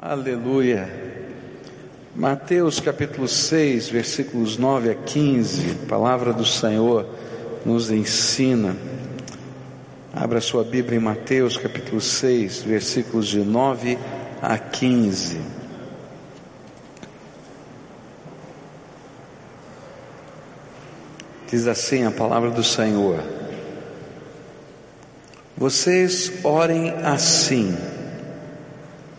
Aleluia. Mateus capítulo 6, versículos 9 a 15, a palavra do Senhor nos ensina. Abra sua Bíblia em Mateus capítulo 6, versículos de 9 a 15. Diz assim a palavra do Senhor: Vocês orem assim,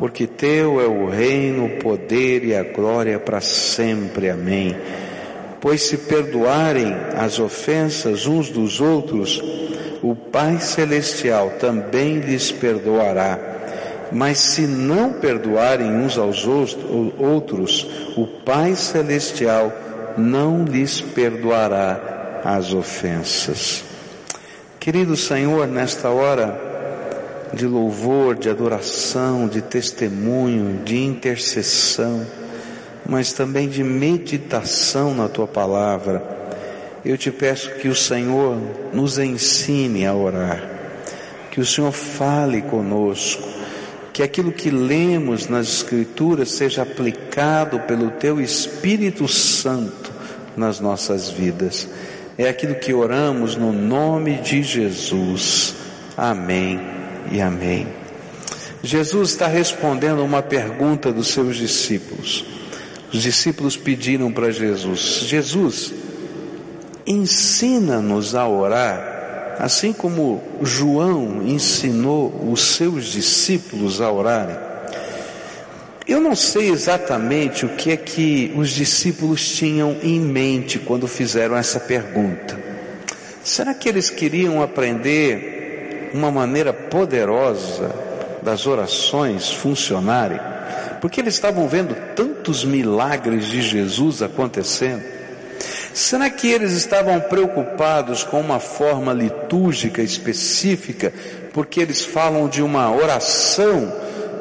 porque teu é o reino, o poder e a glória para sempre. Amém. Pois se perdoarem as ofensas uns dos outros, o Pai Celestial também lhes perdoará. Mas se não perdoarem uns aos outros, o Pai Celestial não lhes perdoará as ofensas. Querido Senhor, nesta hora, de louvor, de adoração, de testemunho, de intercessão, mas também de meditação na tua palavra. Eu te peço que o Senhor nos ensine a orar, que o Senhor fale conosco, que aquilo que lemos nas Escrituras seja aplicado pelo teu Espírito Santo nas nossas vidas. É aquilo que oramos no nome de Jesus. Amém e amém. Jesus está respondendo uma pergunta dos seus discípulos. Os discípulos pediram para Jesus: Jesus, ensina-nos a orar, assim como João ensinou os seus discípulos a orarem. Eu não sei exatamente o que é que os discípulos tinham em mente quando fizeram essa pergunta. Será que eles queriam aprender uma maneira poderosa das orações funcionarem, porque eles estavam vendo tantos milagres de Jesus acontecendo. Será que eles estavam preocupados com uma forma litúrgica específica, porque eles falam de uma oração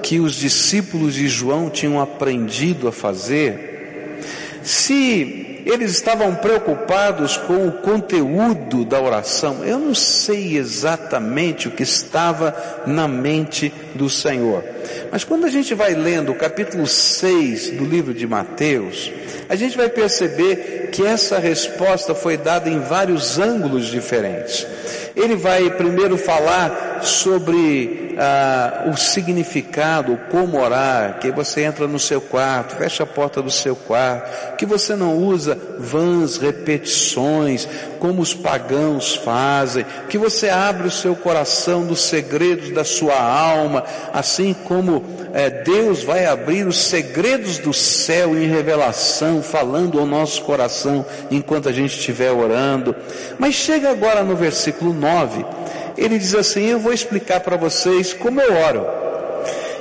que os discípulos de João tinham aprendido a fazer? Se eles estavam preocupados com o conteúdo da oração. Eu não sei exatamente o que estava na mente do Senhor. Mas quando a gente vai lendo o capítulo 6 do livro de Mateus, a gente vai perceber que essa resposta foi dada em vários ângulos diferentes. Ele vai primeiro falar sobre ah, o significado, como orar, que você entra no seu quarto, fecha a porta do seu quarto, que você não usa vãs repetições, como os pagãos fazem, que você abre o seu coração dos segredos da sua alma, assim como é, Deus vai abrir os segredos do céu em revelação, falando ao nosso coração enquanto a gente estiver orando. Mas chega agora no versículo 9, ele diz assim: Eu vou explicar para vocês como eu oro.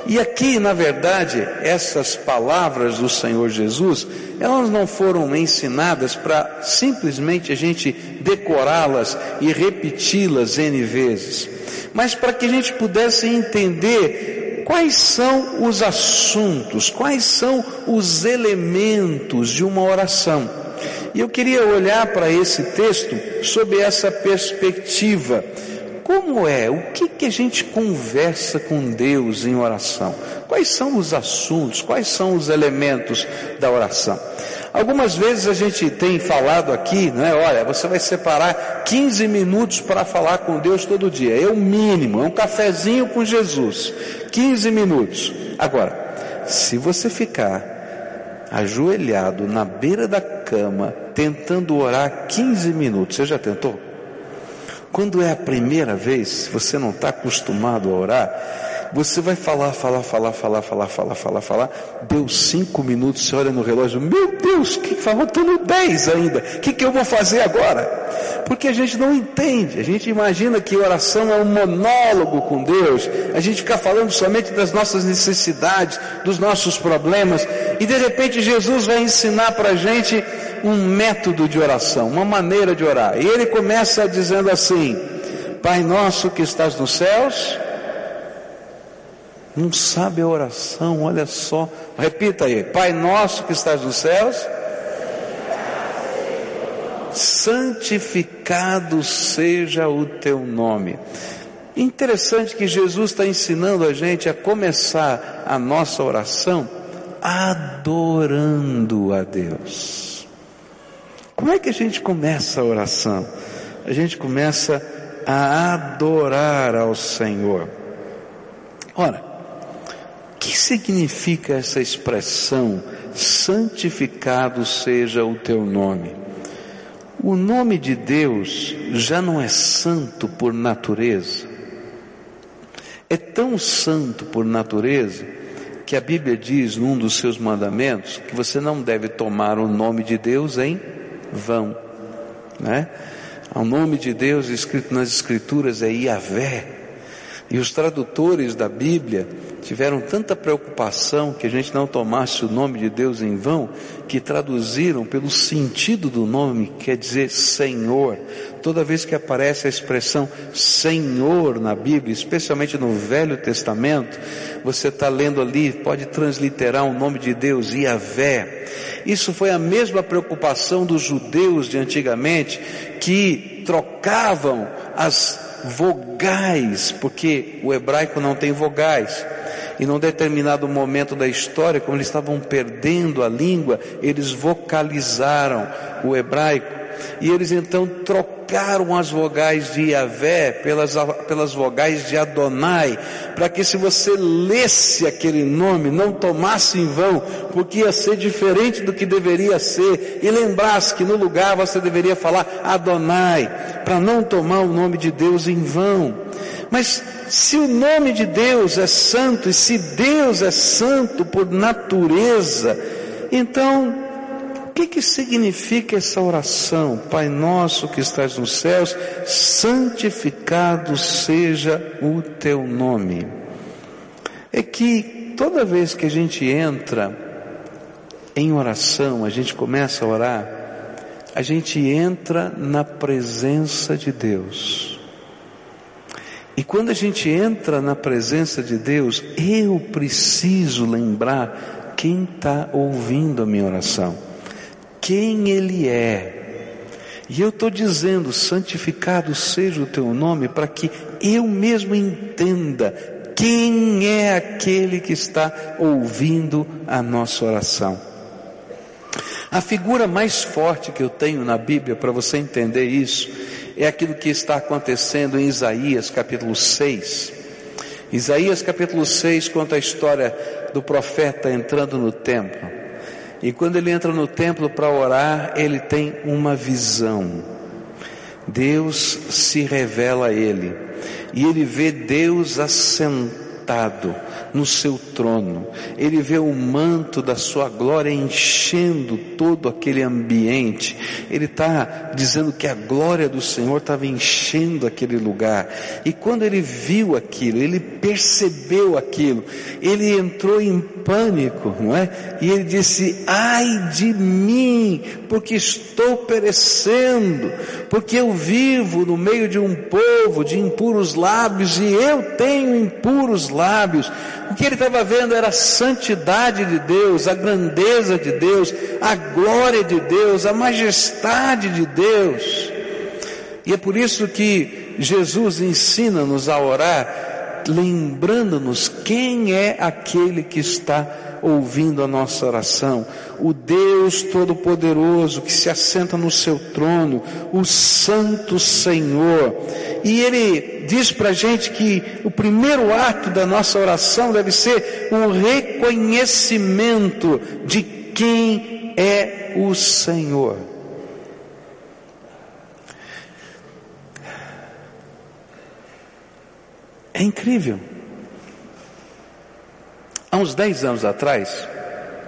E aqui, na verdade, essas palavras do Senhor Jesus, elas não foram ensinadas para simplesmente a gente decorá-las e repeti-las N vezes, mas para que a gente pudesse entender quais são os assuntos, quais são os elementos de uma oração. E eu queria olhar para esse texto sob essa perspectiva como é? O que, que a gente conversa com Deus em oração? Quais são os assuntos? Quais são os elementos da oração? Algumas vezes a gente tem falado aqui, né? Olha, você vai separar 15 minutos para falar com Deus todo dia. É o mínimo, é um cafezinho com Jesus. 15 minutos. Agora, se você ficar ajoelhado na beira da cama, tentando orar 15 minutos, você já tentou? Quando é a primeira vez, você não está acostumado a orar, Você vai falar, falar, falar, falar, falar, falar, falar, falar. Deu cinco minutos, você olha no relógio, meu Deus, que faltando dez ainda. O que, que eu vou fazer agora? Porque a gente não entende. A gente imagina que oração é um monólogo com Deus. A gente fica falando somente das nossas necessidades, dos nossos problemas. E de repente Jesus vai ensinar para a gente um método de oração, uma maneira de orar. E ele começa dizendo assim: Pai nosso que estás nos céus não sabe a oração, olha só. Repita aí: Pai nosso que estás nos céus, santificado seja o teu nome. Interessante que Jesus está ensinando a gente a começar a nossa oração adorando a Deus. Como é que a gente começa a oração? A gente começa a adorar ao Senhor. Ora, que significa essa expressão, santificado seja o teu nome? O nome de Deus já não é santo por natureza. É tão santo por natureza que a Bíblia diz num dos seus mandamentos que você não deve tomar o nome de Deus em vão, né? O nome de Deus escrito nas Escrituras é Yahvé, e os tradutores da Bíblia tiveram tanta preocupação que a gente não tomasse o nome de Deus em vão, que traduziram pelo sentido do nome, quer dizer Senhor. Toda vez que aparece a expressão Senhor na Bíblia, especialmente no Velho Testamento, você está lendo ali, pode transliterar o nome de Deus, Yahvé. Isso foi a mesma preocupação dos judeus de antigamente, que trocavam as vogais, porque o hebraico não tem vogais. E num determinado momento da história, como eles estavam perdendo a língua, eles vocalizaram o hebraico. E eles então trocaram as vogais de Yahvé pelas, pelas vogais de Adonai, para que se você lesse aquele nome, não tomasse em vão, porque ia ser diferente do que deveria ser, e lembrasse que no lugar você deveria falar Adonai, para não tomar o nome de Deus em vão. Mas se o nome de Deus é santo, e se Deus é santo por natureza, então que que significa essa oração? Pai nosso que estás nos céus, santificado seja o teu nome. É que toda vez que a gente entra em oração, a gente começa a orar, a gente entra na presença de Deus. E quando a gente entra na presença de Deus, eu preciso lembrar quem está ouvindo a minha oração quem Ele é. E eu estou dizendo, santificado seja o teu nome, para que eu mesmo entenda quem é aquele que está ouvindo a nossa oração. A figura mais forte que eu tenho na Bíblia para você entender isso é aquilo que está acontecendo em Isaías capítulo 6. Isaías capítulo 6 conta a história do profeta entrando no templo. E quando ele entra no templo para orar, ele tem uma visão. Deus se revela a ele. E ele vê Deus assentado no seu trono. Ele vê o manto da sua glória enchendo todo aquele ambiente. Ele está dizendo que a glória do Senhor estava enchendo aquele lugar. E quando ele viu aquilo, ele percebeu aquilo, ele entrou em pânico, não é? E ele disse: Ai de mim, porque estou perecendo, porque eu vivo no meio de um povo de impuros lábios e eu tenho impuros lábios. O que ele estava vendo era a santidade de Deus, a grandeza de Deus, a glória de Deus, a majestade de Deus. E é por isso que Jesus ensina-nos a orar, lembrando-nos quem é aquele que está ouvindo a nossa oração, o Deus Todo-Poderoso que se assenta no seu trono, o Santo Senhor. E Ele diz para a gente que o primeiro ato da nossa oração deve ser um reconhecimento de quem é o Senhor. É incrível. Há uns 10 anos atrás,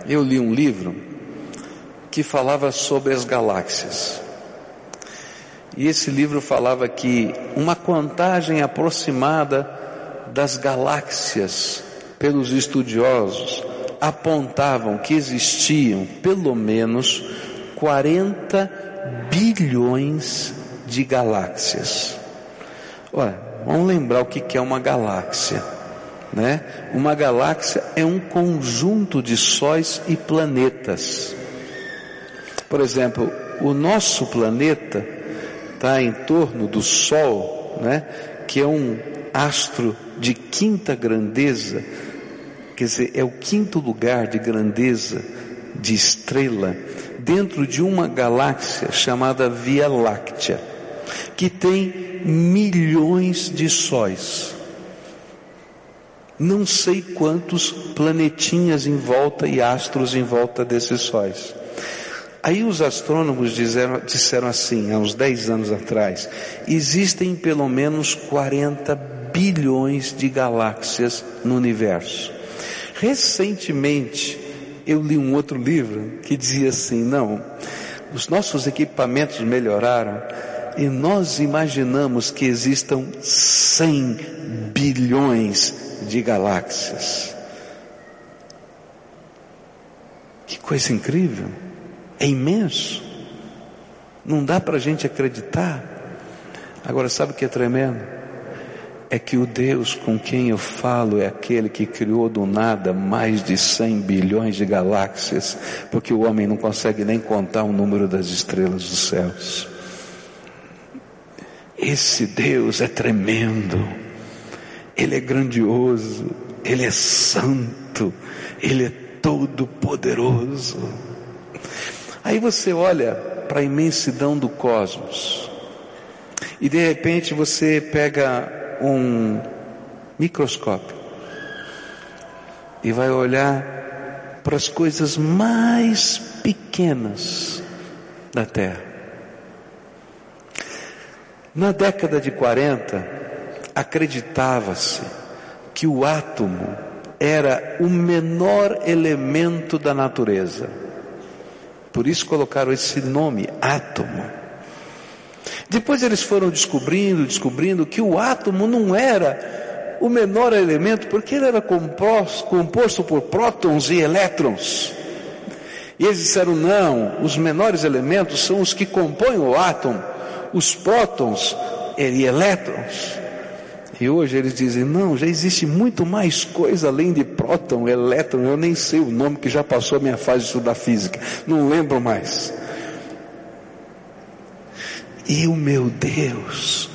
eu li um livro que falava sobre as galáxias. E esse livro falava que uma contagem aproximada das galáxias pelos estudiosos apontavam que existiam pelo menos 40 bilhões de galáxias. Olha, vamos lembrar o que é uma galáxia, né? Uma galáxia é um conjunto de sóis e planetas. Por exemplo, o nosso planeta está em torno do Sol, né? Que é um astro de quinta grandeza, quer dizer, é o quinto lugar de grandeza de estrela dentro de uma galáxia chamada Via Láctea, que tem milhões de sóis. Não sei quantos planetinhas em volta e astros em volta desses sóis. Aí os astrônomos disseram, disseram assim, há uns 10 anos atrás, existem pelo menos 40 bilhões de galáxias no universo. Recentemente, eu li um outro livro que dizia assim: não, os nossos equipamentos melhoraram e nós imaginamos que existam 100 bilhões de galáxias. Que coisa incrível! É imenso. Não dá para a gente acreditar. Agora, sabe o que é tremendo? é que o Deus com quem eu falo é aquele que criou do nada mais de 100 bilhões de galáxias, porque o homem não consegue nem contar o número das estrelas dos céus. Esse Deus é tremendo, Ele é grandioso, Ele é santo, Ele é todo poderoso. Aí você olha para a imensidão do cosmos, e de repente você pega um microscópio e vai olhar para as coisas mais pequenas da Terra. Na década de 40, acreditava-se que o átomo era o menor elemento da natureza. Por isso colocaram esse nome, átomo. Depois eles foram descobrindo, descobrindo que o átomo não era o menor elemento, porque ele era composto, composto por prótons e elétrons. E eles disseram: não, os menores elementos são os que compõem o átomo, os prótons e elétrons. E hoje eles dizem: não, já existe muito mais coisa além de próton, elétron, eu nem sei o nome que já passou a minha fase de estudar física, não lembro mais. E o meu Deus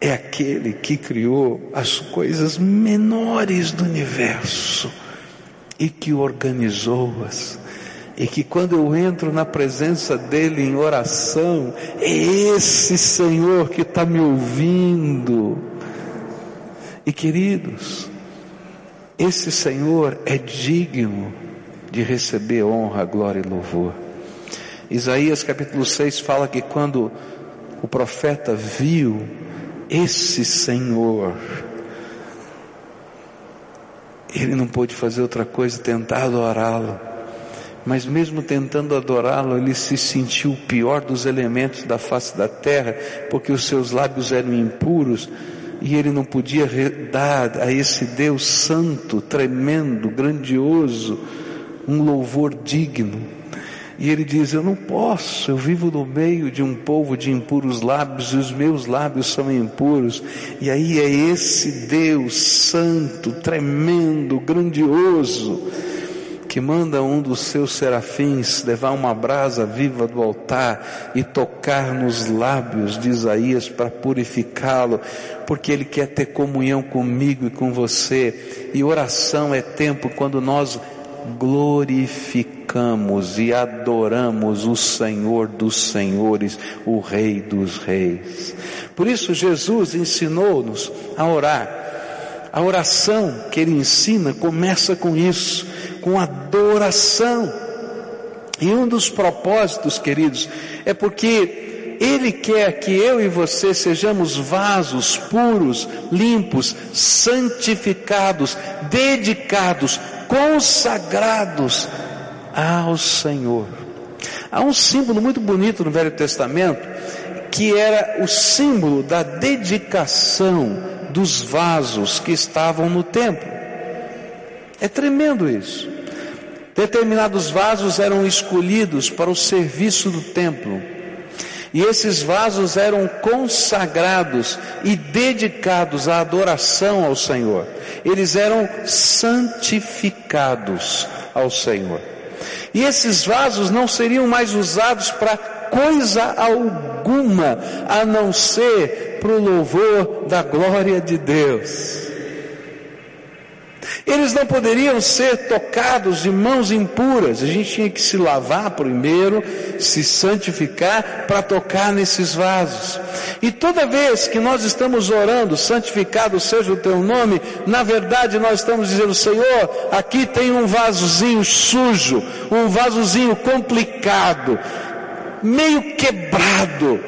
é aquele que criou as coisas menores do universo e que organizou-as. E que quando eu entro na presença dEle em oração, é esse Senhor que está me ouvindo. E queridos, esse Senhor é digno de receber honra, glória e louvor. Isaías capítulo 6 fala que quando o profeta viu esse Senhor, ele não pôde fazer outra coisa, tentar adorá-lo. Mas mesmo tentando adorá-lo, ele se sentiu o pior dos elementos da face da terra, porque os seus lábios eram impuros, e ele não podia dar a esse Deus santo, tremendo, grandioso, um louvor digno. E ele diz: Eu não posso, eu vivo no meio de um povo de impuros lábios e os meus lábios são impuros. E aí é esse Deus santo, tremendo, grandioso, que manda um dos seus serafins levar uma brasa viva do altar e tocar nos lábios de Isaías para purificá-lo, porque ele quer ter comunhão comigo e com você. E oração é tempo quando nós glorificamos e adoramos o Senhor dos Senhores, o Rei dos Reis. Por isso Jesus ensinou-nos a orar. A oração que ele ensina começa com isso, com adoração. E um dos propósitos, queridos, é porque Ele quer que eu e você sejamos vasos puros, limpos, santificados, dedicados, consagrados ao Senhor. Há um símbolo muito bonito no Velho Testamento que era o símbolo da dedicação dos vasos que estavam no templo. É tremendo isso. Determinados vasos eram escolhidos para o serviço do templo. E esses vasos eram consagrados e dedicados à adoração ao Senhor. Eles eram santificados ao Senhor. E esses vasos não seriam mais usados para coisa alguma, a não ser para o louvor da glória de Deus. Eles não poderiam ser tocados de mãos impuras. A gente tinha que se lavar primeiro, se santificar para tocar nesses vasos. E toda vez que nós estamos orando, santificado seja o teu nome, na verdade nós estamos dizendo, Senhor, aqui tem um vasozinho sujo, um vasozinho complicado, meio quebrado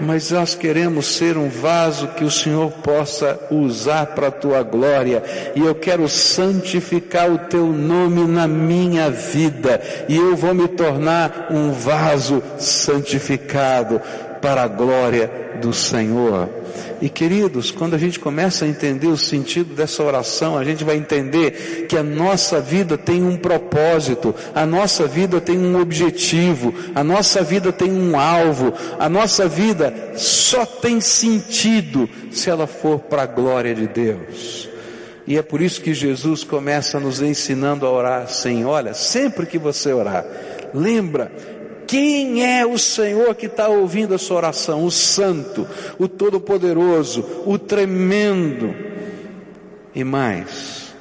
mas nós queremos ser um vaso que o Senhor possa usar para a tua glória, e eu quero santificar o teu nome na minha vida, e eu vou me tornar um vaso santificado para a glória do Senhor. E queridos, quando a gente começa a entender o sentido dessa oração, a gente vai entender que a nossa vida tem um propósito, a nossa vida tem um objetivo, a nossa vida tem um alvo, a nossa vida só tem sentido se ela for para a glória de Deus. E é por isso que Jesus começa nos ensinando a orar assim: olha, sempre que você orar, lembra quem é o Senhor que está ouvindo a sua oração? O Santo, o Todo-Poderoso, o Tremendo. E mais,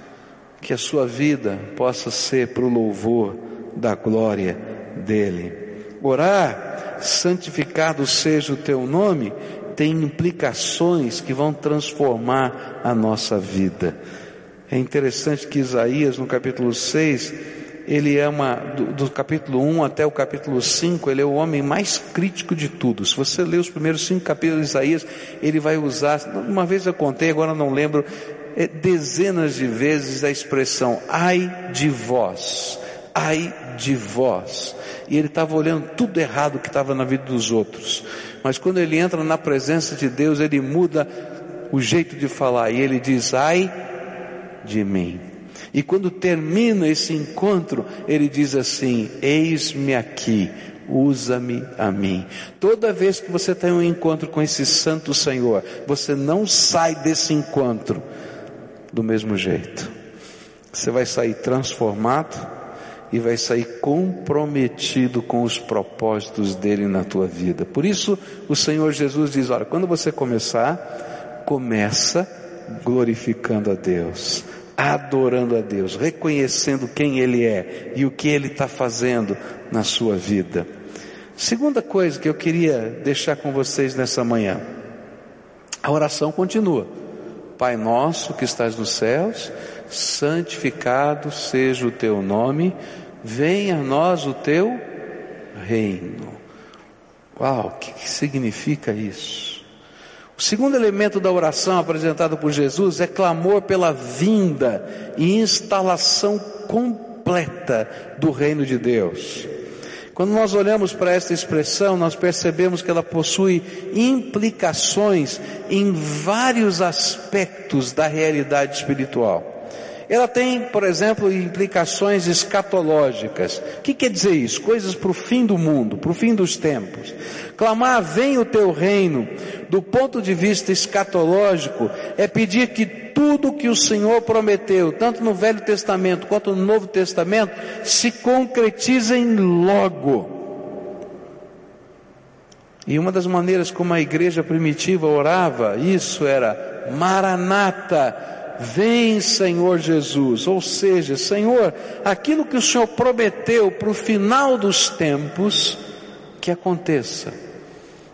que a sua vida possa ser para o louvor da glória dEle. Orar, santificado seja o teu nome, tem implicações que vão transformar a nossa vida. É interessante que Isaías, no capítulo 6, ele é uma, do, do, capítulo 1 até o capítulo 5, ele é o homem mais crítico de tudo. Se você ler os primeiros cinco capítulos de Isaías, ele vai usar, uma vez eu contei, agora não lembro, é, dezenas de vezes a expressão, ai de vós, ai de vós. E ele estava olhando tudo errado que estava na vida dos outros. Mas quando ele entra na presença de Deus, ele muda o jeito de falar e ele diz, ai de mim. E quando termina esse encontro, ele diz assim: Eis-me aqui, usa-me a mim. Toda vez que você tem um encontro com esse Santo Senhor, você não sai desse encontro do mesmo jeito. Você vai sair transformado e vai sair comprometido com os propósitos dele na tua vida. Por isso, o Senhor Jesus diz: olha, quando você começar, começa glorificando a Deus adorando a Deus, reconhecendo quem Ele é e o que Ele está fazendo na sua vida. Segunda coisa que eu queria deixar com vocês nessa manhã, a oração continua. Pai nosso que estás nos céus, santificado seja o teu nome, venha a nós o teu reino. Uau, o que, que significa isso? O segundo elemento da oração apresentado por Jesus é clamor pela vinda e instalação completa do reino de Deus. Quando nós olhamos para esta expressão, nós percebemos que ela possui implicações em vários aspectos da realidade espiritual. Ela tem, por exemplo, implicações escatológicas. O que quer dizer isso? Coisas para o fim do mundo, para o fim dos tempos. Clamar, vem o teu reino, do ponto de vista escatológico, é pedir que tudo que o Senhor prometeu, tanto no Velho Testamento quanto no Novo Testamento, se concretizem logo. E uma das maneiras como a igreja primitiva orava isso era Maranata, Vem, Senhor Jesus. Ou seja, Senhor, aquilo que o Senhor prometeu para o final dos tempos, que aconteça.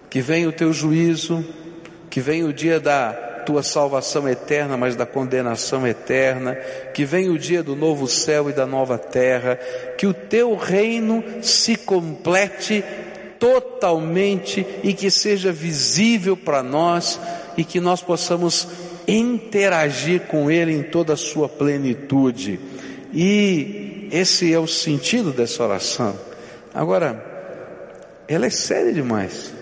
Que venha o teu juízo, que venha o dia da tua salvação eterna, mas da condenação eterna, que venha o dia do novo céu e da nova terra, que o teu reino se complete totalmente e que seja visível para nós e que nós possamos interagir com Ele em toda a sua plenitude. E esse é o sentido dessa oração. Agora, ela é séria demais.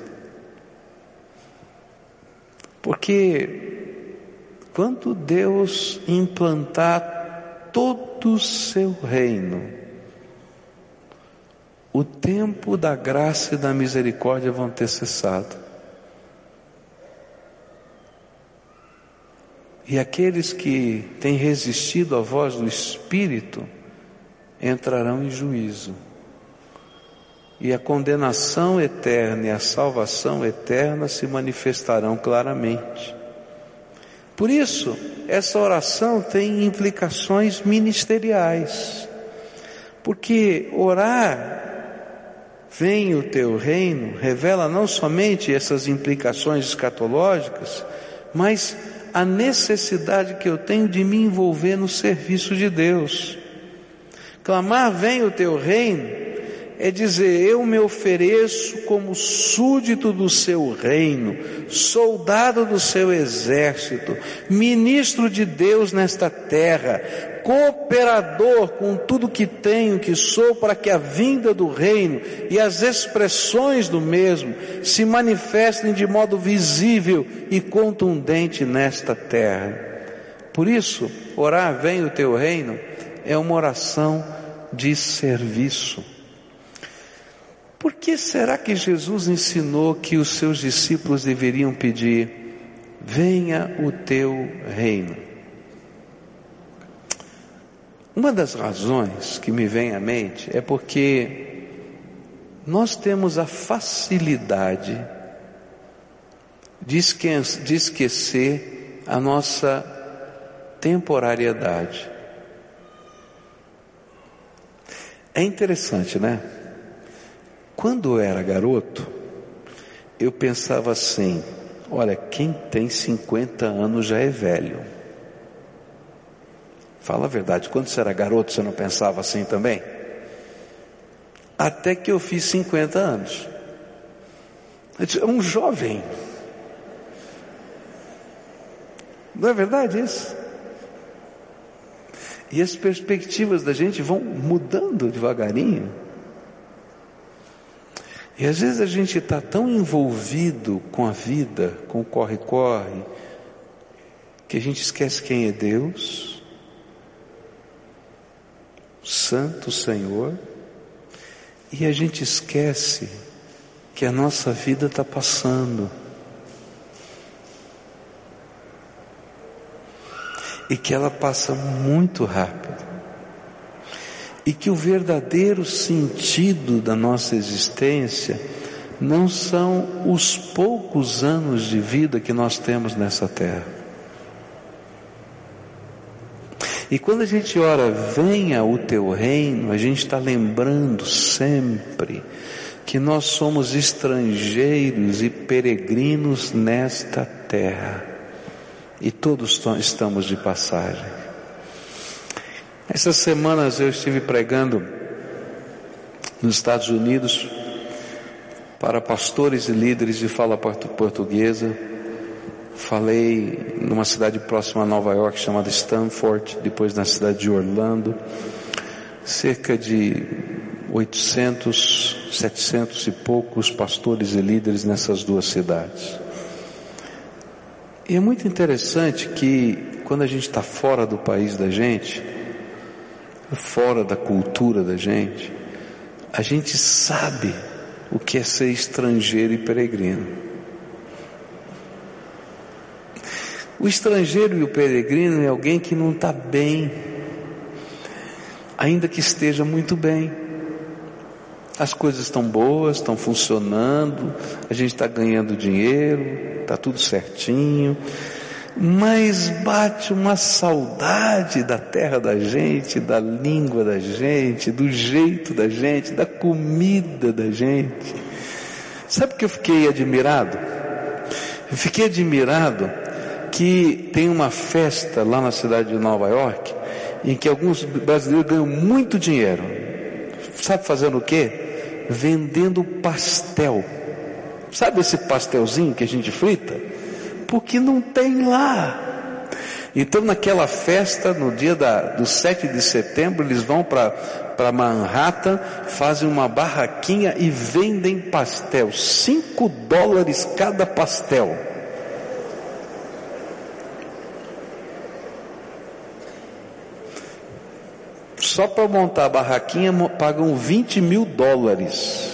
Porque quando Deus implantar todo o seu reino, o tempo da graça e da misericórdia vão ter cessado. E aqueles que têm resistido à voz do Espírito entrarão em juízo. E a condenação eterna e a salvação eterna se manifestarão claramente. Por isso, essa oração tem implicações ministeriais. Porque orar Vem o teu reino, revela não somente essas implicações escatológicas, mas a necessidade que eu tenho de me envolver no serviço de Deus. Clamar, vem o teu reino, é dizer: Eu me ofereço como súdito do seu reino, soldado do seu exército, ministro de Deus nesta terra, cooperador com tudo que tenho, que sou, para que a vinda do reino e as expressões do mesmo se manifestem de modo visível e contundente nesta terra. Por isso, orar, vem o teu reino, é uma oração de serviço. Por que será que Jesus ensinou que os seus discípulos deveriam pedir: venha o teu reino? Uma das razões que me vem à mente é porque nós temos a facilidade de esquecer a nossa temporariedade. É interessante, né? Quando eu era garoto, eu pensava assim: olha, quem tem 50 anos já é velho. Fala a verdade, quando você era garoto, você não pensava assim também? Até que eu fiz 50 anos. Eu é um jovem. Não é verdade isso? E as perspectivas da gente vão mudando devagarinho. E às vezes a gente está tão envolvido com a vida, com o corre-corre, que a gente esquece quem é Deus, Santo Senhor, e a gente esquece que a nossa vida está passando. E que ela passa muito rápido e que o verdadeiro sentido da nossa existência não são os poucos anos de vida que nós temos nessa terra. E quando a gente ora, venha o teu reino, a gente está lembrando sempre que nós somos estrangeiros e peregrinos nesta terra. E todos estamos de passagem. Essas semanas eu estive pregando nos Estados Unidos para pastores e líderes de fala portuguesa. Falei numa cidade próxima a Nova York chamada Stanford, depois na cidade de Orlando. Cerca de 800, 700 e poucos pastores e líderes nessas duas cidades. E é muito interessante que quando a gente está fora do país da gente, fora da cultura da gente, a gente sabe o que é ser estrangeiro e peregrino. O estrangeiro e o peregrino é alguém que não está bem, ainda que esteja muito bem. As coisas estão boas, estão funcionando, a gente está ganhando dinheiro, está tudo certinho, mas bate uma saudade da terra da gente, da língua da gente, do jeito da gente, da comida da gente. Sabe que eu fiquei admirado? Eu fiquei admirado que tem uma festa lá na cidade de Nova York em que alguns brasileiros ganham muito dinheiro. Sabe fazendo o quê? vendendo pastel. Sabe esse pastelzinho que a gente frita? Porque não tem lá. Então, naquela festa, no dia da, do 7 de setembro, eles vão para Manhattan, fazem uma barraquinha e vendem pastel. 5 dólares cada pastel. Só para montar a barraquinha pagam 20 mil dólares.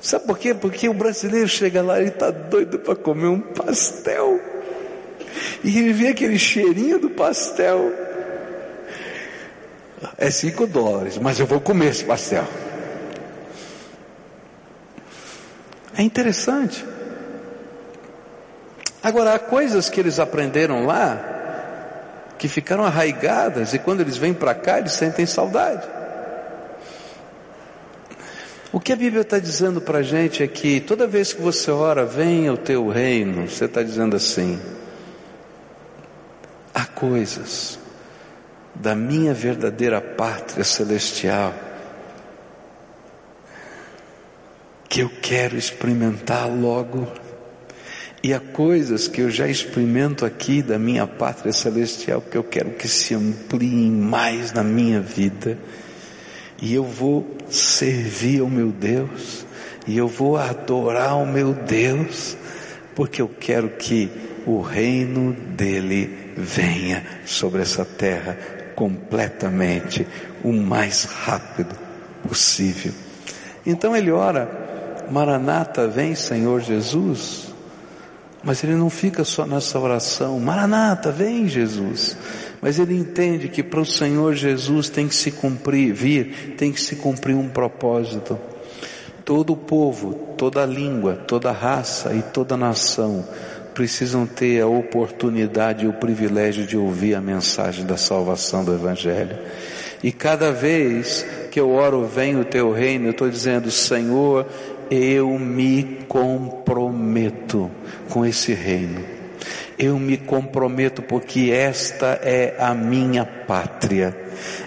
Sabe por quê? Porque o brasileiro chega lá e está doido para comer um pastel. E ele vê aquele cheirinho do pastel. É cinco dólares, mas eu vou comer esse pastel. É interessante. Agora, há coisas que eles aprenderam lá que ficaram arraigadas e quando eles vêm para cá eles sentem saudade. O que a Bíblia está dizendo para a gente é que toda vez que você ora, venha o teu reino, você está dizendo assim: há coisas da minha verdadeira pátria celestial que eu quero experimentar logo. E há coisas que eu já experimento aqui da minha pátria celestial que eu quero que se ampliem mais na minha vida. E eu vou servir ao meu Deus, e eu vou adorar o meu Deus, porque eu quero que o reino dele venha sobre essa terra completamente o mais rápido possível. Então ele ora, Maranata, vem Senhor Jesus. Mas ele não fica só nessa oração, Maranata, vem Jesus. Mas ele entende que para o Senhor Jesus tem que se cumprir, vir, tem que se cumprir um propósito. Todo povo, toda língua, toda raça e toda nação precisam ter a oportunidade e o privilégio de ouvir a mensagem da salvação do Evangelho. E cada vez que eu oro, vem o teu reino, eu estou dizendo, Senhor, eu me comprometo com esse reino. Eu me comprometo porque esta é a minha pátria,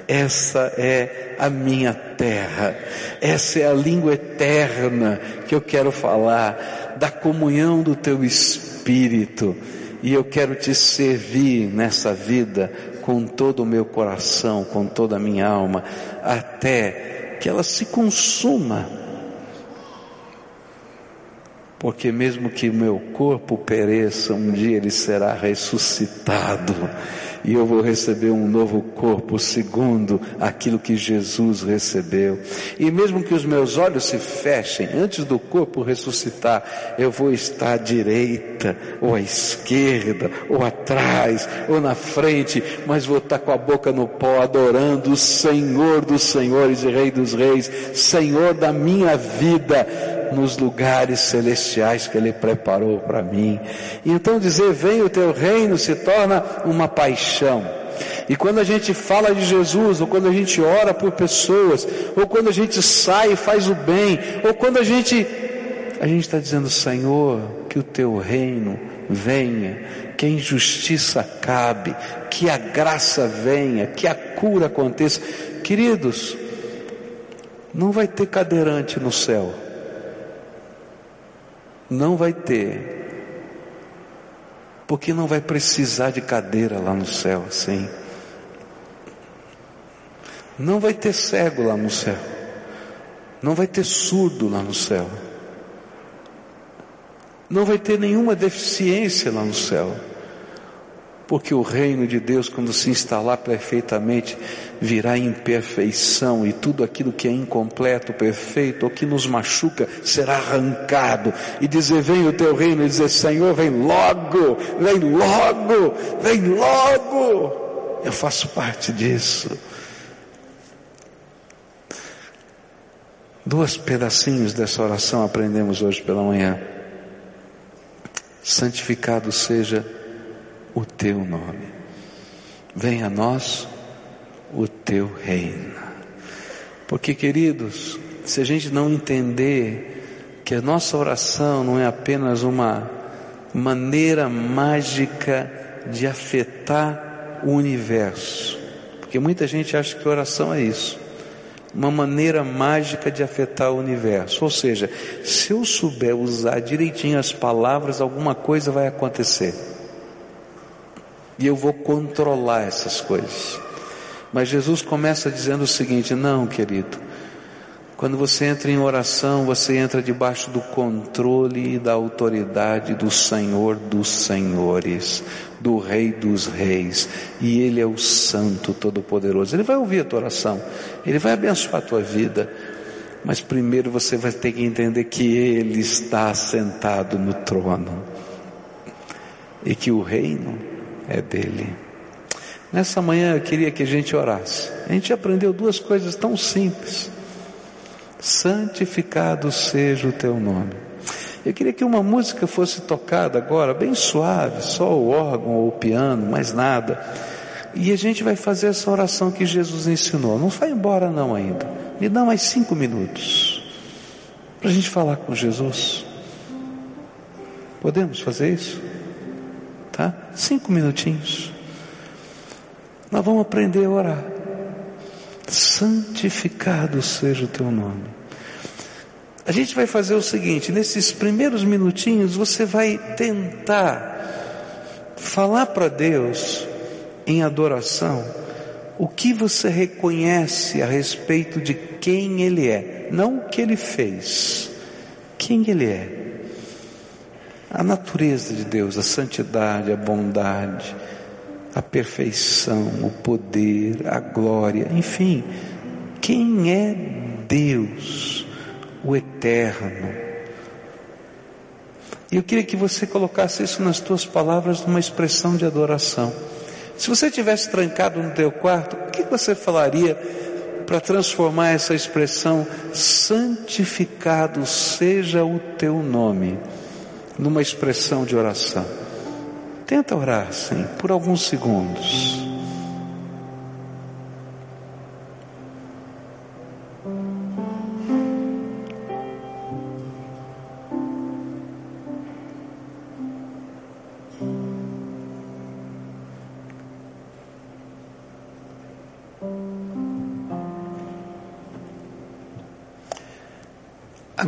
essa é a minha terra, essa é a língua eterna que eu quero falar, da comunhão do teu Espírito, e eu quero te servir nessa vida com todo o meu coração, com toda a minha alma, até que ela se consuma porque mesmo que meu corpo pereça, um dia ele será ressuscitado e eu vou receber um novo corpo segundo aquilo que Jesus recebeu. E mesmo que os meus olhos se fechem antes do corpo ressuscitar, eu vou estar à direita, ou à esquerda, ou atrás, ou na frente, mas vou estar com a boca no pó adorando o Senhor dos senhores e Rei dos reis, Senhor da minha vida nos lugares celestiais que Ele preparou para mim. E então dizer, vem o teu reino se torna uma paixão. E quando a gente fala de Jesus, ou quando a gente ora por pessoas, ou quando a gente sai e faz o bem, ou quando a gente, a gente está dizendo, Senhor, que o teu reino venha, que a injustiça acabe, que a graça venha, que a cura aconteça. Queridos, não vai ter cadeirante no céu. Não vai ter. Porque não vai precisar de cadeira lá no céu, sim. Não vai ter cego lá no céu. Não vai ter surdo lá no céu. Não vai ter nenhuma deficiência lá no céu. Porque o reino de Deus, quando se instalar perfeitamente, virá em perfeição e tudo aquilo que é incompleto, perfeito, ou que nos machuca, será arrancado. E dizer, vem o teu reino, e dizer, Senhor, vem logo, vem logo, vem logo. Eu faço parte disso. Dois pedacinhos dessa oração aprendemos hoje pela manhã. Santificado seja o teu nome. Venha a nós o teu reino. Porque, queridos, se a gente não entender que a nossa oração não é apenas uma maneira mágica de afetar o universo, porque muita gente acha que oração é isso. uma maneira mágica de afetar o universo. Ou seja, se eu souber usar direitinho as palavras, alguma coisa vai acontecer. E eu vou controlar essas coisas. Mas Jesus começa dizendo o seguinte: não, querido, quando você entra em oração, você entra debaixo do controle e da autoridade do Senhor dos Senhores, do Rei dos Reis, e Ele é o Santo Todo-Poderoso. Ele vai ouvir a tua oração, Ele vai abençoar a tua vida, mas primeiro você vai ter que entender que Ele está sentado no trono. E que o reino é dele. Nessa manhã eu queria que a gente orasse. A gente aprendeu duas coisas tão simples santificado seja o teu nome. Eu queria que uma música fosse tocada agora, bem suave, só o órgão ou o piano, mais nada. E a gente vai fazer essa oração que Jesus ensinou. Não vai embora não ainda. Me dá mais cinco minutos para a gente falar com Jesus. Podemos fazer isso? Tá? Cinco minutinhos. Nós vamos aprender a orar santificado seja o teu nome. A gente vai fazer o seguinte: nesses primeiros minutinhos, você vai tentar falar para Deus em adoração o que você reconhece a respeito de quem Ele é, não o que Ele fez, quem Ele é. A natureza de Deus, a santidade, a bondade, a perfeição, o poder, a glória, enfim, quem é Deus, o eterno. E eu queria que você colocasse isso nas tuas palavras numa expressão de adoração. Se você tivesse trancado no teu quarto, o que você falaria para transformar essa expressão santificado seja o teu nome numa expressão de oração? Tenta orar assim, por alguns segundos.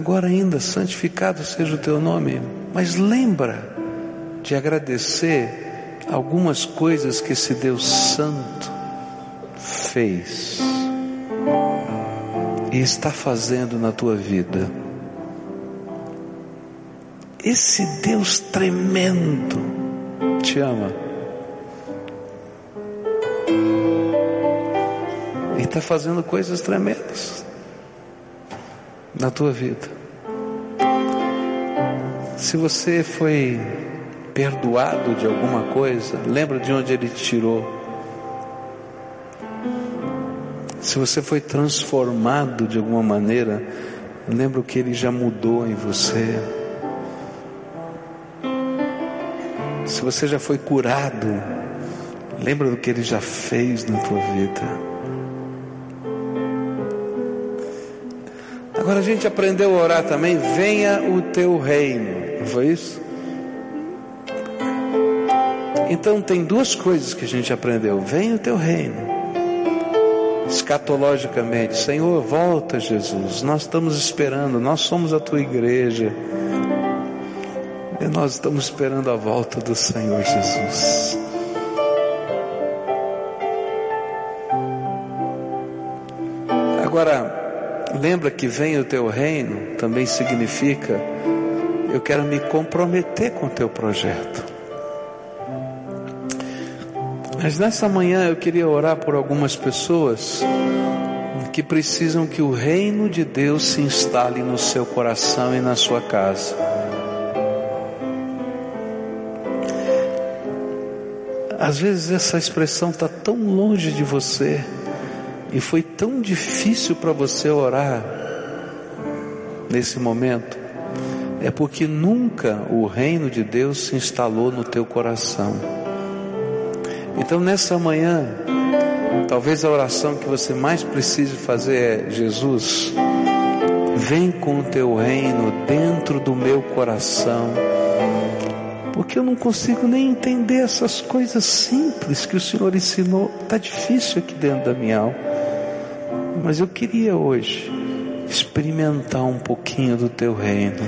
Agora ainda santificado seja o teu nome, mas lembra de agradecer algumas coisas que esse Deus Santo fez e está fazendo na tua vida. Esse Deus tremendo te ama. E está fazendo coisas tremendas na tua vida. Se você foi perdoado de alguma coisa, lembra de onde Ele te tirou. Se você foi transformado de alguma maneira, lembra o que Ele já mudou em você. Se você já foi curado, lembra do que Ele já fez na tua vida. Agora a gente aprendeu a orar também, venha o teu reino, não foi isso? Então tem duas coisas que a gente aprendeu. Vem o teu reino. Escatologicamente, Senhor, volta Jesus. Nós estamos esperando, nós somos a tua igreja. E nós estamos esperando a volta do Senhor Jesus. Agora, lembra que vem o teu reino também significa eu quero me comprometer com o teu projeto. Mas nessa manhã eu queria orar por algumas pessoas que precisam que o reino de Deus se instale no seu coração e na sua casa. Às vezes essa expressão está tão longe de você e foi tão difícil para você orar nesse momento, é porque nunca o reino de Deus se instalou no teu coração. Então nessa manhã, talvez a oração que você mais precise fazer é: Jesus, vem com o teu reino dentro do meu coração, porque eu não consigo nem entender essas coisas simples que o Senhor ensinou, está difícil aqui dentro da minha alma. Mas eu queria hoje experimentar um pouquinho do teu reino.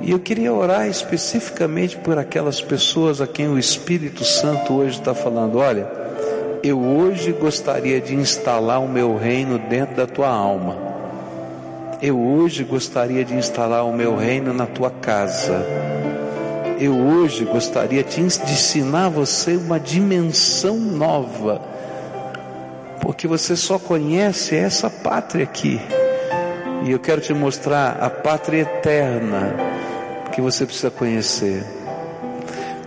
E eu queria orar especificamente por aquelas pessoas a quem o Espírito Santo hoje está falando: olha, eu hoje gostaria de instalar o meu reino dentro da tua alma. Eu hoje gostaria de instalar o meu reino na tua casa. Eu hoje gostaria de ensinar você uma dimensão nova, porque você só conhece essa pátria aqui. E eu quero te mostrar a pátria eterna que você precisa conhecer.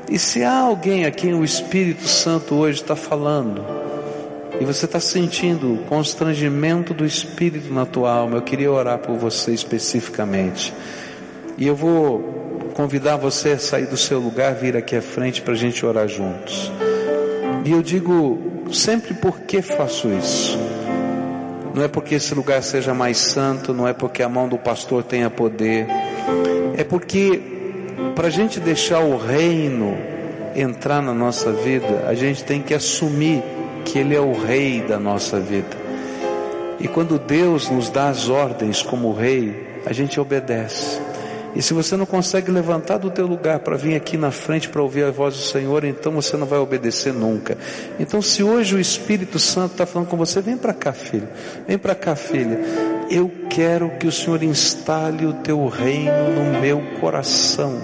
E se há alguém a quem o Espírito Santo hoje está falando, e você está sentindo o constrangimento do Espírito na tua alma, eu queria orar por você especificamente. E eu vou convidar você a sair do seu lugar, vir aqui à frente para a gente orar juntos. E eu digo sempre por que faço isso. Não é porque esse lugar seja mais santo, não é porque a mão do pastor tenha poder, é porque para a gente deixar o reino entrar na nossa vida, a gente tem que assumir que Ele é o rei da nossa vida. E quando Deus nos dá as ordens como rei, a gente obedece. E se você não consegue levantar do teu lugar para vir aqui na frente para ouvir a voz do Senhor, então você não vai obedecer nunca. Então, se hoje o Espírito Santo está falando com você, vem para cá, filho. Vem para cá, filha. Eu quero que o Senhor instale o teu reino no meu coração.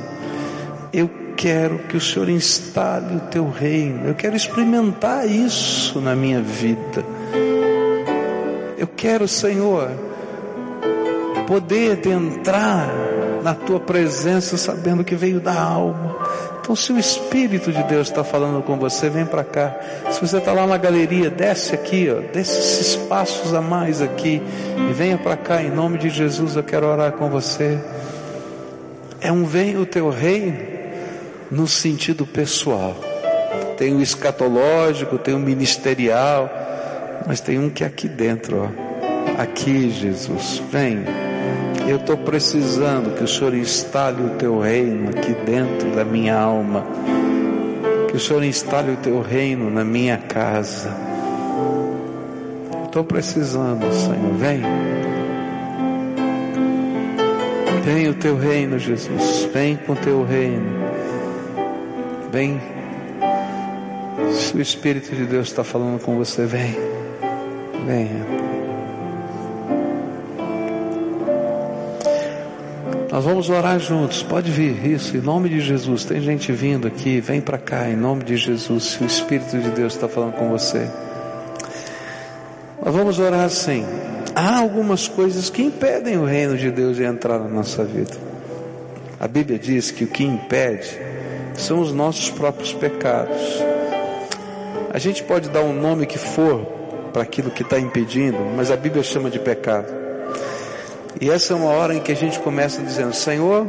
Eu quero que o Senhor instale o teu reino. Eu quero experimentar isso na minha vida. Eu quero, Senhor, poder entrar na tua presença sabendo que veio da alma. Então, se o Espírito de Deus está falando com você, vem para cá. Se você está lá na galeria, desce aqui, ó, desce esses passos a mais aqui e venha para cá em nome de Jesus. Eu quero orar com você. É um vem o teu reino no sentido pessoal. Tem o escatológico, tem o ministerial, mas tem um que é aqui dentro, ó. Aqui, Jesus, vem. Eu estou precisando que o Senhor instale o teu reino aqui dentro da minha alma. Que o Senhor instale o teu reino na minha casa. Estou precisando, Senhor. Vem. Vem o teu reino, Jesus. Vem com o teu reino. Vem. Se o Espírito de Deus está falando com você, vem. Venha. Nós vamos orar juntos. Pode vir, isso, em nome de Jesus. Tem gente vindo aqui, vem para cá, em nome de Jesus. Se o Espírito de Deus está falando com você. Nós vamos orar assim. Há algumas coisas que impedem o reino de Deus de entrar na nossa vida. A Bíblia diz que o que impede são os nossos próprios pecados. A gente pode dar um nome que for para aquilo que está impedindo, mas a Bíblia chama de pecado. E essa é uma hora em que a gente começa dizendo: Senhor,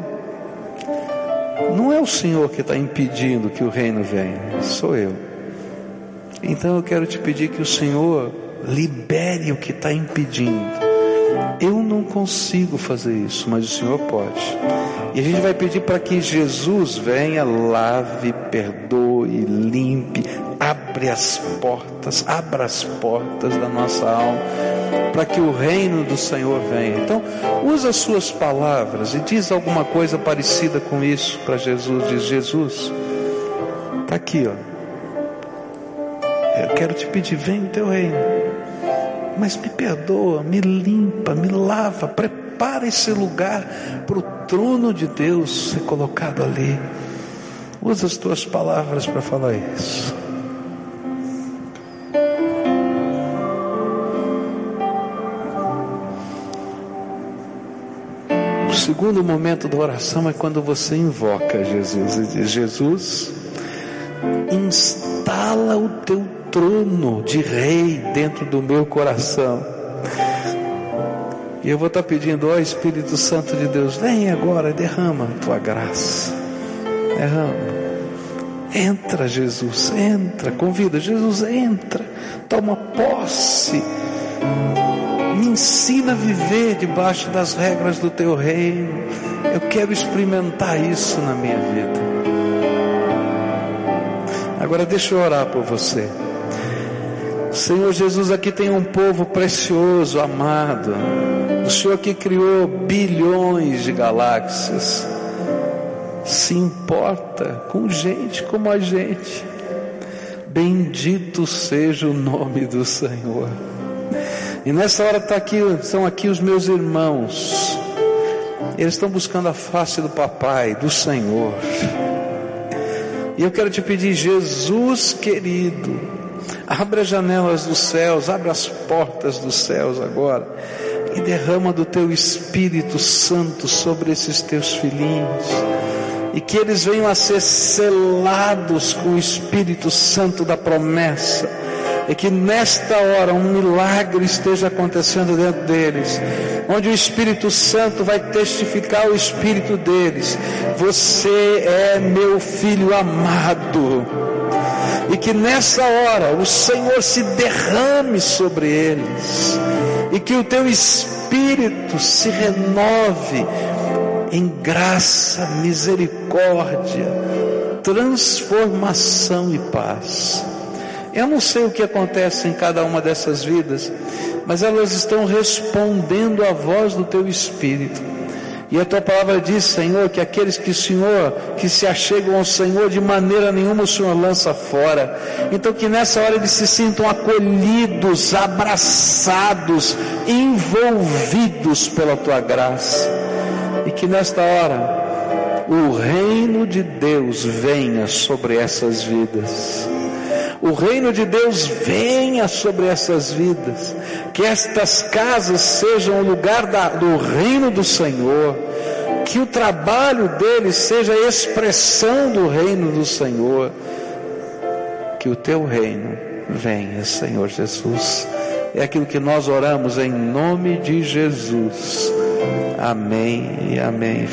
não é o Senhor que está impedindo que o reino venha, sou eu. Então eu quero te pedir que o Senhor libere o que está impedindo. Eu não consigo fazer isso, mas o Senhor pode. E a gente vai pedir para que Jesus venha, lave, perdoe, limpe, abre as portas, abra as portas da nossa alma, para que o reino do Senhor venha. Então, usa as suas palavras e diz alguma coisa parecida com isso para Jesus. Diz: Jesus, está aqui, ó. Eu quero te pedir, vem o teu reino, mas me perdoa, me limpa, me lava, prepara esse lugar para o trono de Deus ser colocado ali. Usa as tuas palavras para falar isso. Segundo momento da oração é quando você invoca Jesus e diz: Jesus, instala o teu trono de rei dentro do meu coração. E eu vou estar pedindo, ó Espírito Santo de Deus, vem agora, derrama a tua graça. Derrama. Entra, Jesus, entra, convida, Jesus, entra, toma posse ensina a viver debaixo das regras do teu reino. Eu quero experimentar isso na minha vida. Agora deixa eu orar por você. Senhor Jesus, aqui tem um povo precioso, amado. O Senhor que criou bilhões de galáxias, se importa com gente como a gente. Bendito seja o nome do Senhor. E nessa hora tá aqui, estão aqui os meus irmãos. Eles estão buscando a face do papai, do Senhor. E eu quero te pedir, Jesus querido, abre as janelas dos céus, abre as portas dos céus agora e derrama do teu Espírito Santo sobre esses teus filhinhos e que eles venham a ser selados com o Espírito Santo da promessa e que nesta hora um milagre esteja acontecendo dentro deles, onde o Espírito Santo vai testificar o Espírito deles: Você é meu filho amado. E que nessa hora o Senhor se derrame sobre eles, e que o teu Espírito se renove em graça, misericórdia, transformação e paz. Eu não sei o que acontece em cada uma dessas vidas, mas elas estão respondendo à voz do teu Espírito. E a tua palavra diz, Senhor, que aqueles que Senhor, que se achegam ao Senhor, de maneira nenhuma o Senhor lança fora. Então que nessa hora eles se sintam acolhidos, abraçados, envolvidos pela tua graça. E que nesta hora o reino de Deus venha sobre essas vidas o reino de Deus venha sobre essas vidas, que estas casas sejam o lugar da, do reino do Senhor, que o trabalho deles seja a expressão do reino do Senhor, que o teu reino venha, Senhor Jesus. É aquilo que nós oramos em nome de Jesus. Amém e amém.